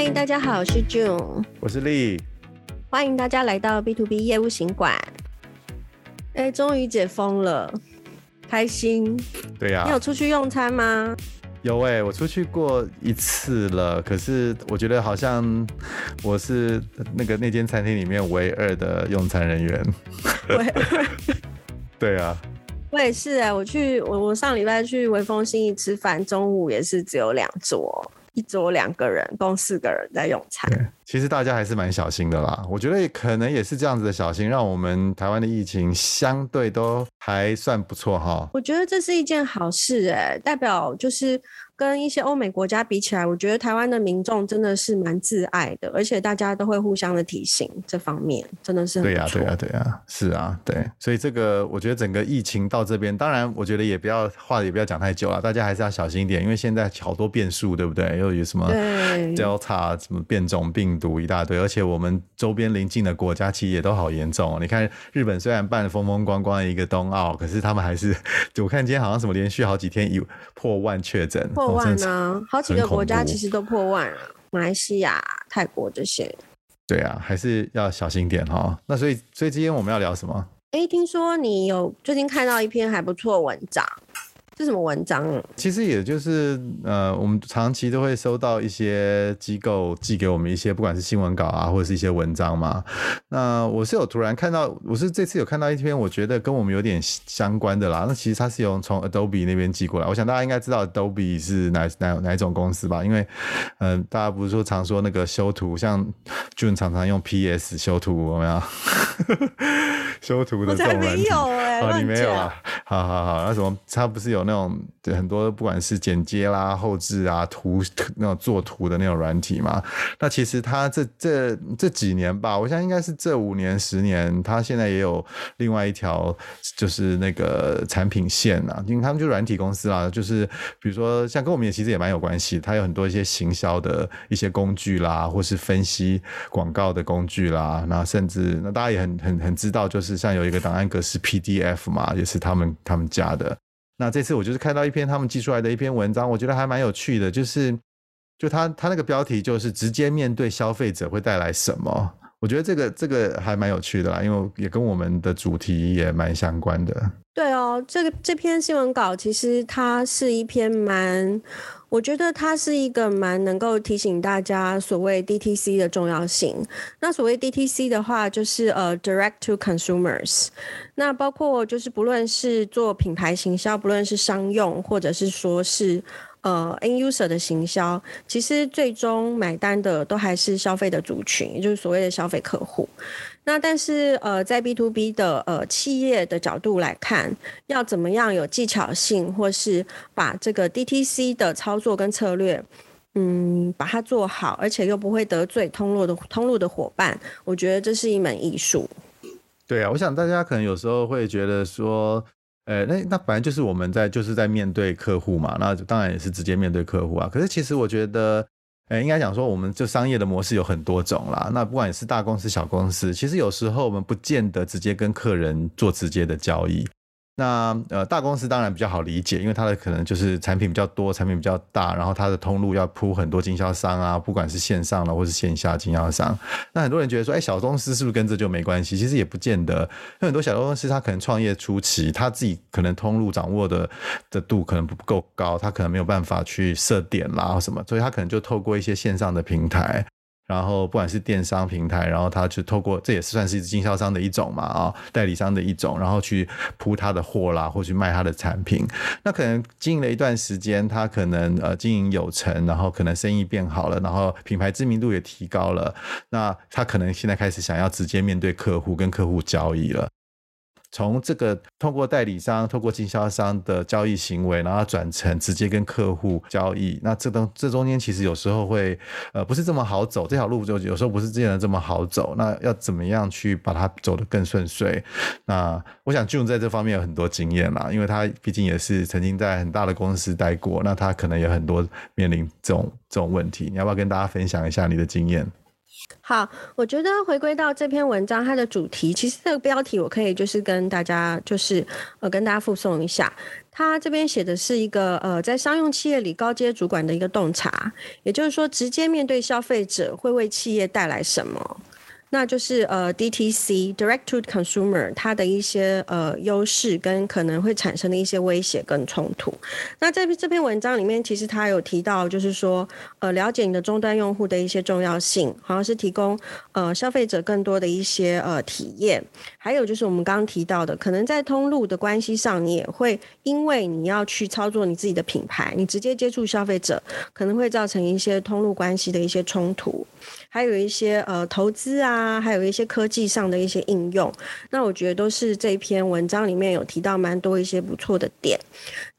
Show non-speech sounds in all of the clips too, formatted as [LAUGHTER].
嗨，大家好，我是 June，我是丽，欢迎大家来到 B to B 业务行馆。哎，终于解封了，开心。对呀、啊，你有出去用餐吗？有哎、欸，我出去过一次了，可是我觉得好像我是那个那间餐厅里面唯二的用餐人员。唯二。对啊，我也是哎、欸，我去我我上礼拜去微风新义吃饭，中午也是只有两桌。一桌两个人，共四个人在用餐。其实大家还是蛮小心的啦。我觉得可能也是这样子的小心，让我们台湾的疫情相对都还算不错哈。我觉得这是一件好事哎、欸，代表就是。跟一些欧美国家比起来，我觉得台湾的民众真的是蛮自爱的，而且大家都会互相的提醒，这方面真的是很。对呀、啊，对呀、啊，对呀、啊，是啊，对。所以这个我觉得整个疫情到这边，当然我觉得也不要话也不要讲太久了，大家还是要小心一点，因为现在好多变数，对不对？又有什么 Delta 什么变种病毒一大堆，而且我们周边邻近的国家其实也都好严重、哦。你看日本虽然办得风风光光的一个冬奥，可是他们还是 [LAUGHS] 我看今天好像什么连续好几天有破万确诊。破万呢，好几个国家其实都破万了，马来西亚、泰国这些。对啊，还是要小心点哈。那所以，所以今天我们要聊什么？哎，听说你有最近看到一篇还不错的文章。是什么文章？其实也就是呃，我们长期都会收到一些机构寄给我们一些，不管是新闻稿啊，或者是一些文章嘛。那我是有突然看到，我是这次有看到一篇，我觉得跟我们有点相关的啦。那其实它是由从 Adobe 那边寄过来。我想大家应该知道 Adobe 是哪哪哪一种公司吧？因为嗯、呃，大家不是说常说那个修图，像 June 常常用 PS 修图，有没有？[LAUGHS] 修图的这种软体，没有哎、你没有啊？好好好，那什么，它不是有那种很多不管是剪接啦、后置啊、图那种做图的那种软体嘛？那其实它这这这几年吧，我想应该是这五年十年，它现在也有另外一条就是那个产品线啊，因为他们就软体公司啦，就是比如说像跟我们也其实也蛮有关系，它有很多一些行销的一些工具啦，或是分析广告的工具啦，那甚至那大家也很很很知道，就是像有一个档案格式 PDF 嘛，也是他们他们家的。那这次我就是看到一篇他们寄出来的一篇文章，我觉得还蛮有趣的，就是就他他那个标题就是直接面对消费者会带来什么？我觉得这个这个还蛮有趣的啦，因为也跟我们的主题也蛮相关的。对哦，这个这篇新闻稿其实它是一篇蛮，我觉得它是一个蛮能够提醒大家所谓 DTC 的重要性。那所谓 DTC 的话，就是呃 Direct to Consumers。那包括就是不论是做品牌行销，不论是商用，或者是说是呃 End User 的行销，其实最终买单的都还是消费的族群，也就是所谓的消费客户。那但是呃，在 B to B 的呃企业的角度来看，要怎么样有技巧性，或是把这个 DTC 的操作跟策略，嗯，把它做好，而且又不会得罪通路的通路的伙伴，我觉得这是一门艺术。对啊，我想大家可能有时候会觉得说，呃，那那本来就是我们在就是在面对客户嘛，那当然也是直接面对客户啊。可是其实我觉得。诶，应该讲说，我们就商业的模式有很多种啦。那不管是大公司、小公司，其实有时候我们不见得直接跟客人做直接的交易。那呃，大公司当然比较好理解，因为它的可能就是产品比较多，产品比较大，然后它的通路要铺很多经销商啊，不管是线上的或是线下经销商。那很多人觉得说，哎，小公司是不是跟这就没关系？其实也不见得，因为很多小公司它可能创业初期，他自己可能通路掌握的的度可能不够高，他可能没有办法去设点啦什么，所以他可能就透过一些线上的平台。然后不管是电商平台，然后他去透过，这也是算是经销商的一种嘛，啊，代理商的一种，然后去铺他的货啦，或去卖他的产品。那可能经营了一段时间，他可能呃经营有成，然后可能生意变好了，然后品牌知名度也提高了。那他可能现在开始想要直接面对客户，跟客户交易了。从这个通过代理商、通过经销商的交易行为，然后转成直接跟客户交易，那这东这中间其实有时候会呃不是这么好走，这条路就有时候不是这样这么好走。那要怎么样去把它走得更顺遂？那我想 June 在这方面有很多经验啦，因为他毕竟也是曾经在很大的公司待过，那他可能有很多面临这种这种问题。你要不要跟大家分享一下你的经验？好，我觉得回归到这篇文章，它的主题其实这个标题我可以就是跟大家就是呃跟大家附送一下，它这边写的是一个呃在商用企业里高阶主管的一个洞察，也就是说直接面对消费者会为企业带来什么。那就是呃，DTC Direct to Consumer 它的一些呃优势跟可能会产生的一些威胁跟冲突。那在这篇文章里面，其实他有提到，就是说呃，了解你的终端用户的一些重要性，好像是提供呃消费者更多的一些呃体验。还有就是我们刚刚提到的，可能在通路的关系上，你也会因为你要去操作你自己的品牌，你直接接触消费者，可能会造成一些通路关系的一些冲突。还有一些呃投资啊，还有一些科技上的一些应用，那我觉得都是这篇文章里面有提到蛮多一些不错的点。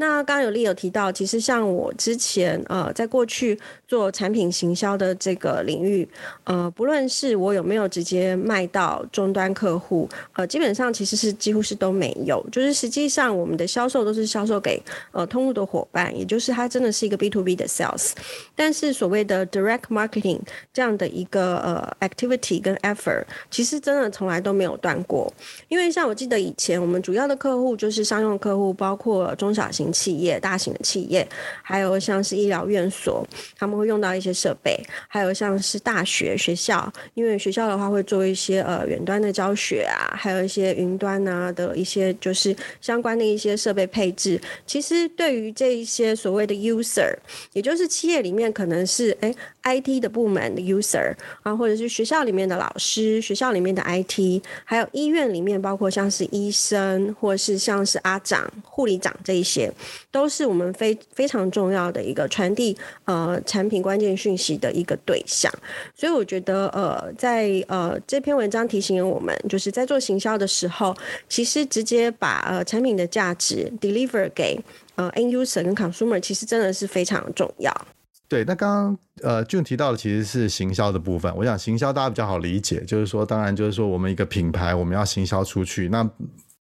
那刚刚有 Li 有提到，其实像我之前呃在过去做产品行销的这个领域，呃不论是我有没有直接卖到终端客户，呃基本上其实是几乎是都没有，就是实际上我们的销售都是销售给呃通路的伙伴，也就是它真的是一个 B to B 的 sales。但是所谓的 direct marketing 这样的一个呃 activity 跟 effort，其实真的从来都没有断过。因为像我记得以前我们主要的客户就是商用客户，包括中小型企业、大型的企业，还有像是医疗院所，他们会用到一些设备，还有像是大学学校，因为学校的话会做一些呃远端的教学啊，还有一些云端啊的一些就是相关的一些设备配置。其实对于这一些所谓的 user，也就是企业里面可能是哎 IT 的部门的 user。啊，或者是学校里面的老师，学校里面的 IT，还有医院里面，包括像是医生，或者是像是阿长、护理长这一些，都是我们非非常重要的一个传递呃产品关键讯息的一个对象。所以我觉得呃，在呃这篇文章提醒我们，就是在做行销的时候，其实直接把呃产品的价值 deliver 给呃 end user 跟 consumer，其实真的是非常重要。对，那刚刚呃俊提到的其实是行销的部分。我想行销大家比较好理解，就是说，当然就是说，我们一个品牌我们要行销出去，那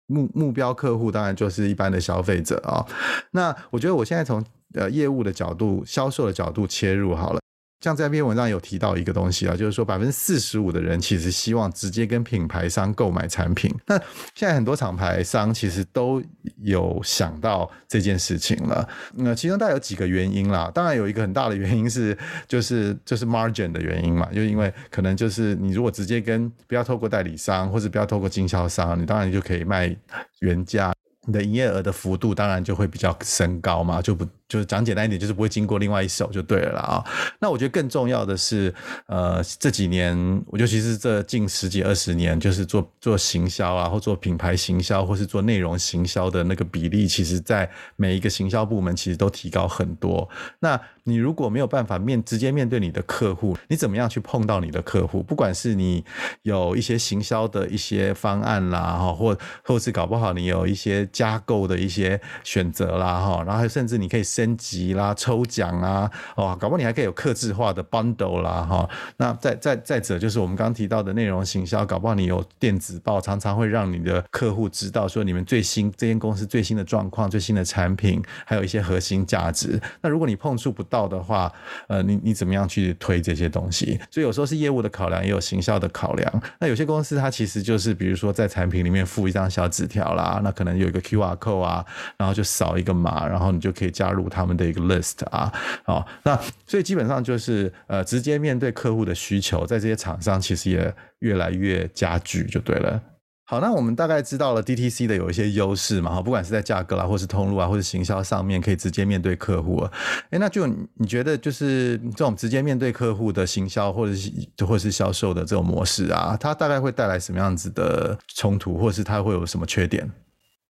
目目标客户当然就是一般的消费者啊、那我觉得我现在从呃业务的角度、销售的角度切入好了。像这篇文章有提到一个东西啊，就是说百分之四十五的人其实希望直接跟品牌商购买产品。那现在很多厂牌商其实都有想到这件事情了。那其中大概有几个原因啦，当然有一个很大的原因是就是就是 margin 的原因嘛，就因为可能就是你如果直接跟不要透过代理商或者不要透过经销商，你当然就可以卖原价，你的营业额的幅度当然就会比较升高嘛，就不。就是讲简单一点，就是不会经过另外一手就对了啦啊。那我觉得更重要的是，呃，这几年，我尤其是这近十几二十年，就是做做行销啊，或做品牌行销，或是做内容行销的那个比例，其实在每一个行销部门其实都提高很多。那你如果没有办法面直接面对你的客户，你怎么样去碰到你的客户？不管是你有一些行销的一些方案啦，哈，或或是搞不好你有一些加购的一些选择啦，哈，然后甚至你可以。升级啦，抽奖啊，哦，搞不好你还可以有客制化的 bundle 啦，哈。那再再再者，就是我们刚刚提到的内容行销，搞不好你有电子报，常常会让你的客户知道说你们最新这间公司最新的状况、最新的产品，还有一些核心价值。那如果你碰触不到的话，呃，你你怎么样去推这些东西？所以有时候是业务的考量，也有行销的考量。那有些公司它其实就是，比如说在产品里面附一张小纸条啦，那可能有一个 QR code 啊，然后就扫一个码，然后你就可以加入。他们的一个 list 啊，好，那所以基本上就是呃，直接面对客户的需求，在这些厂商其实也越来越加剧，就对了。好，那我们大概知道了 DTC 的有一些优势嘛，哈，不管是在价格啦，或是通路啊，或是行销上面，可以直接面对客户。哎，那就你觉得就是这种直接面对客户的行销，或者是或是销售的这种模式啊，它大概会带来什么样子的冲突，或是它会有什么缺点？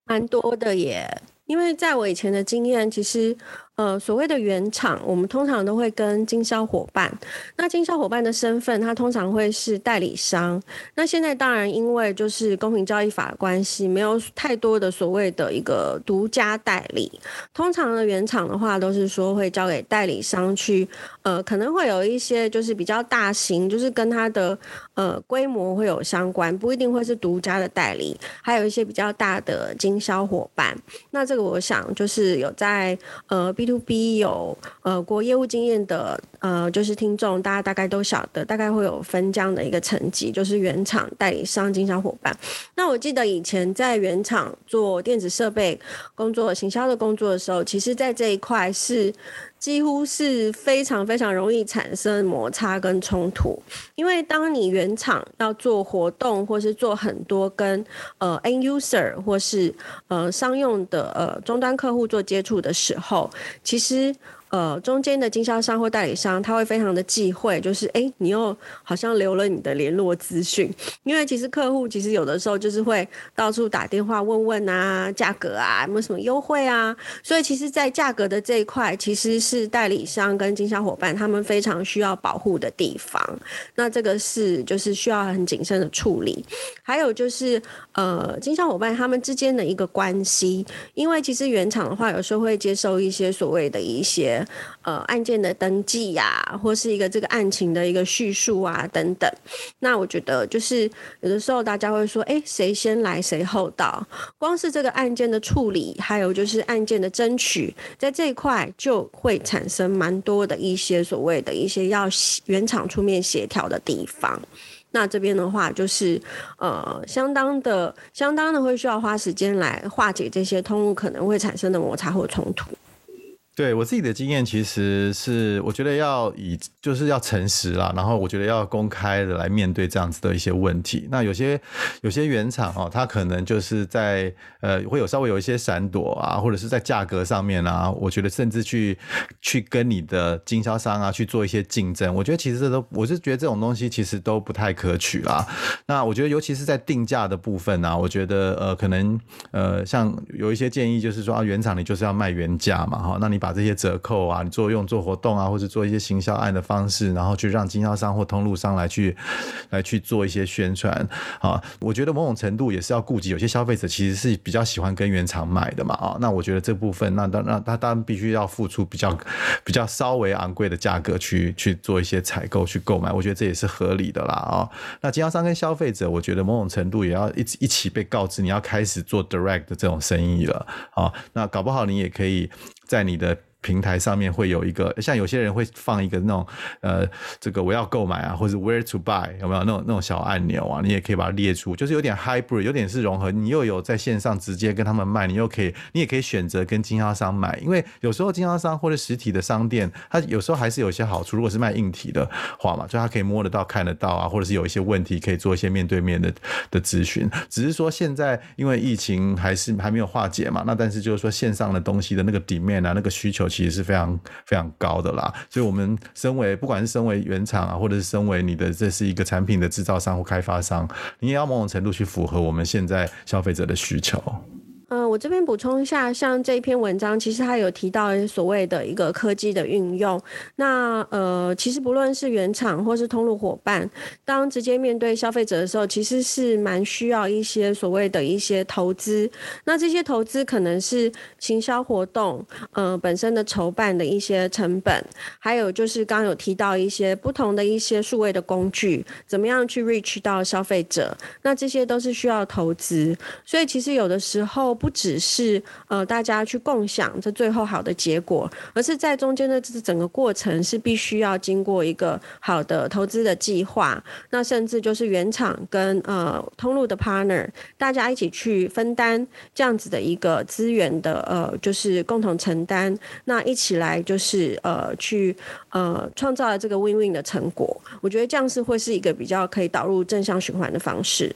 蛮多的耶。因为在我以前的经验，其实。呃，所谓的原厂，我们通常都会跟经销伙伴。那经销伙伴的身份，他通常会是代理商。那现在当然因为就是公平交易法的关系，没有太多的所谓的一个独家代理。通常的原厂的话，都是说会交给代理商去。呃，可能会有一些就是比较大型，就是跟他的呃规模会有相关，不一定会是独家的代理。还有一些比较大的经销伙伴。那这个我想就是有在呃。B to B 有呃过业务经验的呃，就是听众，大家大概都晓得，大概会有分这样的一个层级，就是原厂、代理商、经销伙伴。那我记得以前在原厂做电子设备工作、行销的工作的时候，其实在这一块是。几乎是非常非常容易产生摩擦跟冲突，因为当你原厂要做活动，或是做很多跟呃 end user 或是呃商用的呃终端客户做接触的时候，其实。呃，中间的经销商或代理商，他会非常的忌讳，就是哎，你又好像留了你的联络资讯，因为其实客户其实有的时候就是会到处打电话问问啊，价格啊，有没有什么优惠啊，所以其实，在价格的这一块，其实是代理商跟经销伙伴他们非常需要保护的地方。那这个是就是需要很谨慎的处理。还有就是呃，经销伙伴他们之间的一个关系，因为其实原厂的话，有时候会接受一些所谓的一些。呃，案件的登记呀、或是一个这个案情的一个叙述啊，等等。那我觉得就是有的时候大家会说，哎，谁先来谁后到？光是这个案件的处理，还有就是案件的争取，在这一块就会产生蛮多的一些所谓的一些要原厂出面协调的地方。那这边的话，就是呃，相当的、相当的会需要花时间来化解这些通路可能会产生的摩擦或冲突。对我自己的经验，其实是我觉得要以就是要诚实啦，然后我觉得要公开的来面对这样子的一些问题。那有些有些原厂哦，它可能就是在呃会有稍微有一些闪躲啊，或者是在价格上面啊，我觉得甚至去去跟你的经销商啊去做一些竞争。我觉得其实这都我是觉得这种东西其实都不太可取啦。那我觉得尤其是在定价的部分啊，我觉得呃可能呃像有一些建议就是说啊，原厂你就是要卖原价嘛哈，那你。把这些折扣啊，你做用做活动啊，或者做一些行销案的方式，然后去让经销商或通路商来去来去做一些宣传啊。我觉得某种程度也是要顾及有些消费者其实是比较喜欢跟原厂买的嘛啊。那我觉得这部分，那当那他当然必须要付出比较比较稍微昂贵的价格去去做一些采购去购买，我觉得这也是合理的啦啊。那经销商跟消费者，我觉得某种程度也要一起一起被告知你要开始做 direct 的这种生意了啊。那搞不好你也可以。在你的平台上面会有一个，像有些人会放一个那种，呃，这个我要购买啊，或者 where to buy 有没有那种那种小按钮啊？你也可以把它列出，就是有点 hybrid，有点是融合。你又有在线上直接跟他们卖，你又可以，你也可以选择跟经销商买，因为有时候经销商或者实体的商店，它有时候还是有一些好处。如果是卖硬体的话嘛，就它可以摸得到、看得到啊，或者是有一些问题可以做一些面对面的的咨询。只是说现在因为疫情还是还没有化解嘛，那但是就是说线上的东西的那个 demand 啊，那个需求。其实是非常非常高的啦，所以，我们身为不管是身为原厂啊，或者是身为你的这是一个产品的制造商或开发商，你也要某种程度去符合我们现在消费者的需求。嗯，我这边补充一下，像这一篇文章，其实它有提到所谓的一个科技的运用。那呃，其实不论是原厂或是通路伙伴，当直接面对消费者的时候，其实是蛮需要一些所谓的一些投资。那这些投资可能是行销活动，呃，本身的筹办的一些成本，还有就是刚刚有提到一些不同的一些数位的工具，怎么样去 reach 到消费者，那这些都是需要投资。所以其实有的时候。不只是呃大家去共享这最后好的结果，而是在中间的这整个过程是必须要经过一个好的投资的计划，那甚至就是原厂跟呃通路的 partner，大家一起去分担这样子的一个资源的呃就是共同承担，那一起来就是呃去呃创造了这个 win-win 的成果，我觉得这样是会是一个比较可以导入正向循环的方式。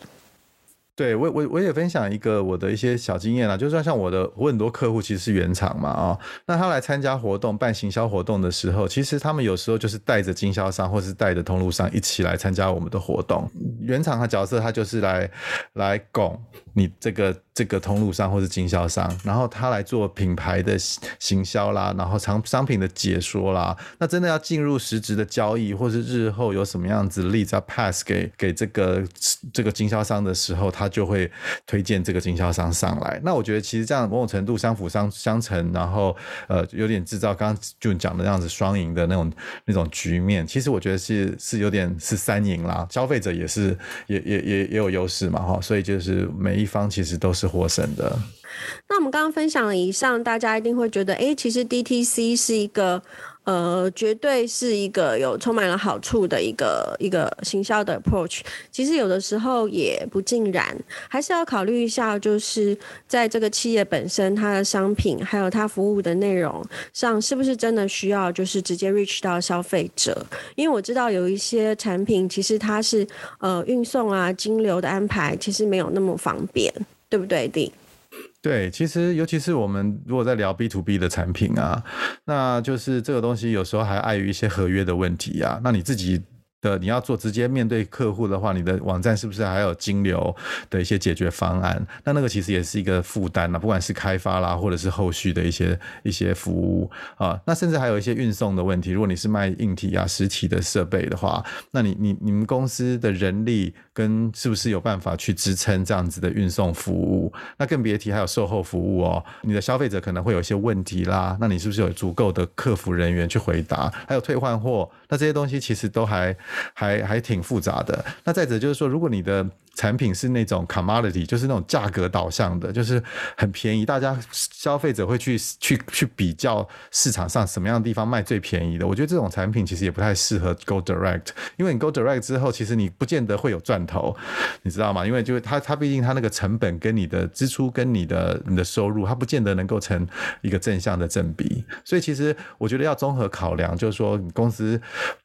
对我我我也分享一个我的一些小经验啦，就算像我的我很多客户其实是原厂嘛啊、哦，那他来参加活动办行销活动的时候，其实他们有时候就是带着经销商或是带着通路商一起来参加我们的活动。原厂的角色他就是来来拱你这个这个通路商或是经销商，然后他来做品牌的行销啦，然后商商品的解说啦。那真的要进入实质的交易，或是日后有什么样子例子要 pass 给给这个这个经销商的时候，他。就会推荐这个经销商上来。那我觉得其实这样某种程度相辅相相成，然后呃有点制造刚刚就讲的那样子双赢的那种那种局面。其实我觉得是是有点是三赢啦，消费者也是也也也也有优势嘛哈，所以就是每一方其实都是获胜的。那我们刚刚分享了以上，大家一定会觉得，哎，其实 DTC 是一个。呃，绝对是一个有充满了好处的一个一个行销的 approach。其实有的时候也不尽然，还是要考虑一下，就是在这个企业本身，它的商品还有它服务的内容上，是不是真的需要就是直接 reach 到消费者？因为我知道有一些产品，其实它是呃运送啊、金流的安排，其实没有那么方便，对不对，对，其实尤其是我们如果在聊 B to B 的产品啊，那就是这个东西有时候还碍于一些合约的问题啊，那你自己。的你要做直接面对客户的话，你的网站是不是还有金流的一些解决方案？那那个其实也是一个负担啊，不管是开发啦，或者是后续的一些一些服务啊，那甚至还有一些运送的问题。如果你是卖硬体啊、实体的设备的话，那你你你们公司的人力跟是不是有办法去支撑这样子的运送服务？那更别提还有售后服务哦。你的消费者可能会有一些问题啦，那你是不是有足够的客服人员去回答？还有退换货，那这些东西其实都还。还还挺复杂的。那再者就是说，如果你的产品是那种 commodity，就是那种价格导向的，就是很便宜，大家消费者会去去去比较市场上什么样的地方卖最便宜的。我觉得这种产品其实也不太适合 go direct，因为你 go direct 之后，其实你不见得会有赚头，你知道吗？因为就是它它毕竟它那个成本跟你的支出跟你的你的收入，它不见得能够成一个正向的正比。所以其实我觉得要综合考量，就是说你公司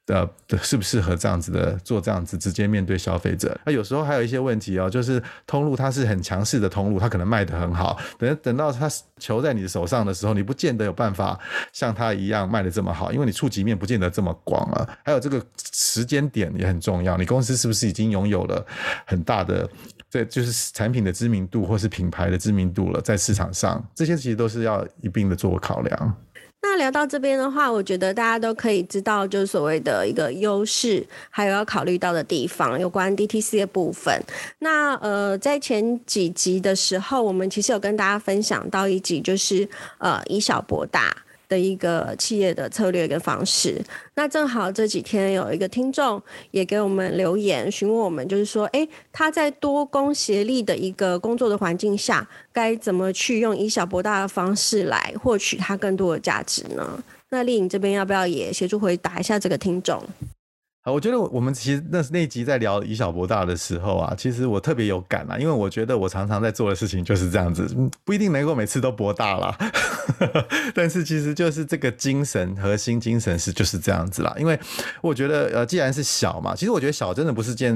的适不适合这样子的做这样子直接面对消费者。那有时候还有一些。问题哦，就是通路它是很强势的通路，它可能卖得很好。等等到它球在你的手上的时候，你不见得有办法像它一样卖得这么好，因为你触及面不见得这么广啊。还有这个时间点也很重要，你公司是不是已经拥有了很大的，这就是产品的知名度或是品牌的知名度了，在市场上，这些其实都是要一并的做考量。那聊到这边的话，我觉得大家都可以知道，就是所谓的一个优势，还有要考虑到的地方，有关 DTC 的部分。那呃，在前几集的时候，我们其实有跟大家分享到一集，就是呃，以小博大。的一个企业的策略跟方式，那正好这几天有一个听众也给我们留言询问我们，就是说，诶，他在多工协力的一个工作的环境下，该怎么去用以小博大的方式来获取他更多的价值呢？那丽颖这边要不要也协助回答一下这个听众？啊，我觉得我们其实那那集在聊以小博大的时候啊，其实我特别有感啊，因为我觉得我常常在做的事情就是这样子，不一定能够每次都博大啦，[LAUGHS] 但是其实就是这个精神核心精神是就是这样子啦。因为我觉得呃，既然是小嘛，其实我觉得小真的不是件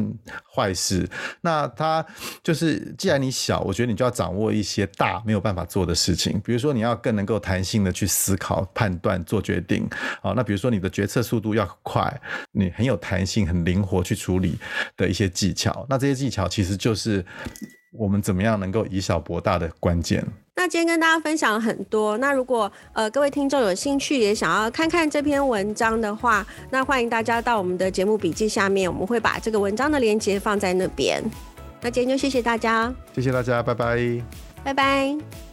坏事。那它就是既然你小，我觉得你就要掌握一些大没有办法做的事情，比如说你要更能够弹性的去思考、判断、做决定。好，那比如说你的决策速度要快，你很有。弹性很灵活去处理的一些技巧，那这些技巧其实就是我们怎么样能够以小博大的关键。那今天跟大家分享了很多，那如果呃各位听众有兴趣也想要看看这篇文章的话，那欢迎大家到我们的节目笔记下面，我们会把这个文章的链接放在那边。那今天就谢谢大家，谢谢大家，拜拜，拜拜。